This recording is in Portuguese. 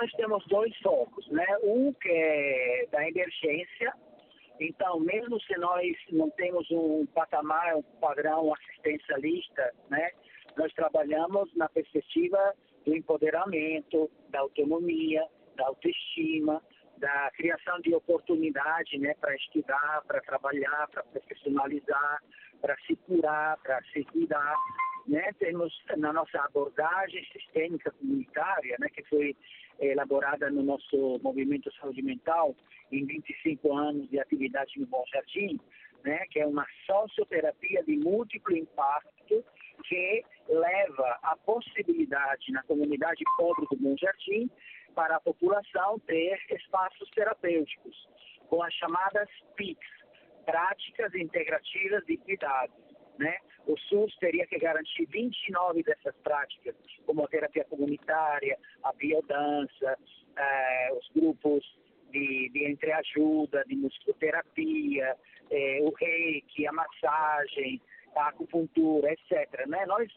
Nós temos dois focos, né? Um que é da emergência, então mesmo se nós não temos um patamar, um padrão assistencialista, né? Nós trabalhamos na perspectiva do empoderamento, da autonomia, da autoestima, da criação de oportunidade né, para estudar, para trabalhar, para profissionalizar, para se curar, para se cuidar. Né? Temos na nossa abordagem sistêmica comunitária, né, que foi elaborada no nosso movimento saúde mental em 25 anos de atividade no Bom Jardim, né, que é uma socioterapia de múltiplo impacto que leva a possibilidade na comunidade pobre do Bom Jardim para a população ter espaços terapêuticos, com as chamadas PICs, Práticas Integrativas de Cuidados. Né? SUS teria que garantir 29 dessas práticas, como a terapia comunitária, a biodança, eh, os grupos de, de entreajuda, de musicoterapia, eh, o reiki, a massagem, a acupuntura, etc. Né? Nós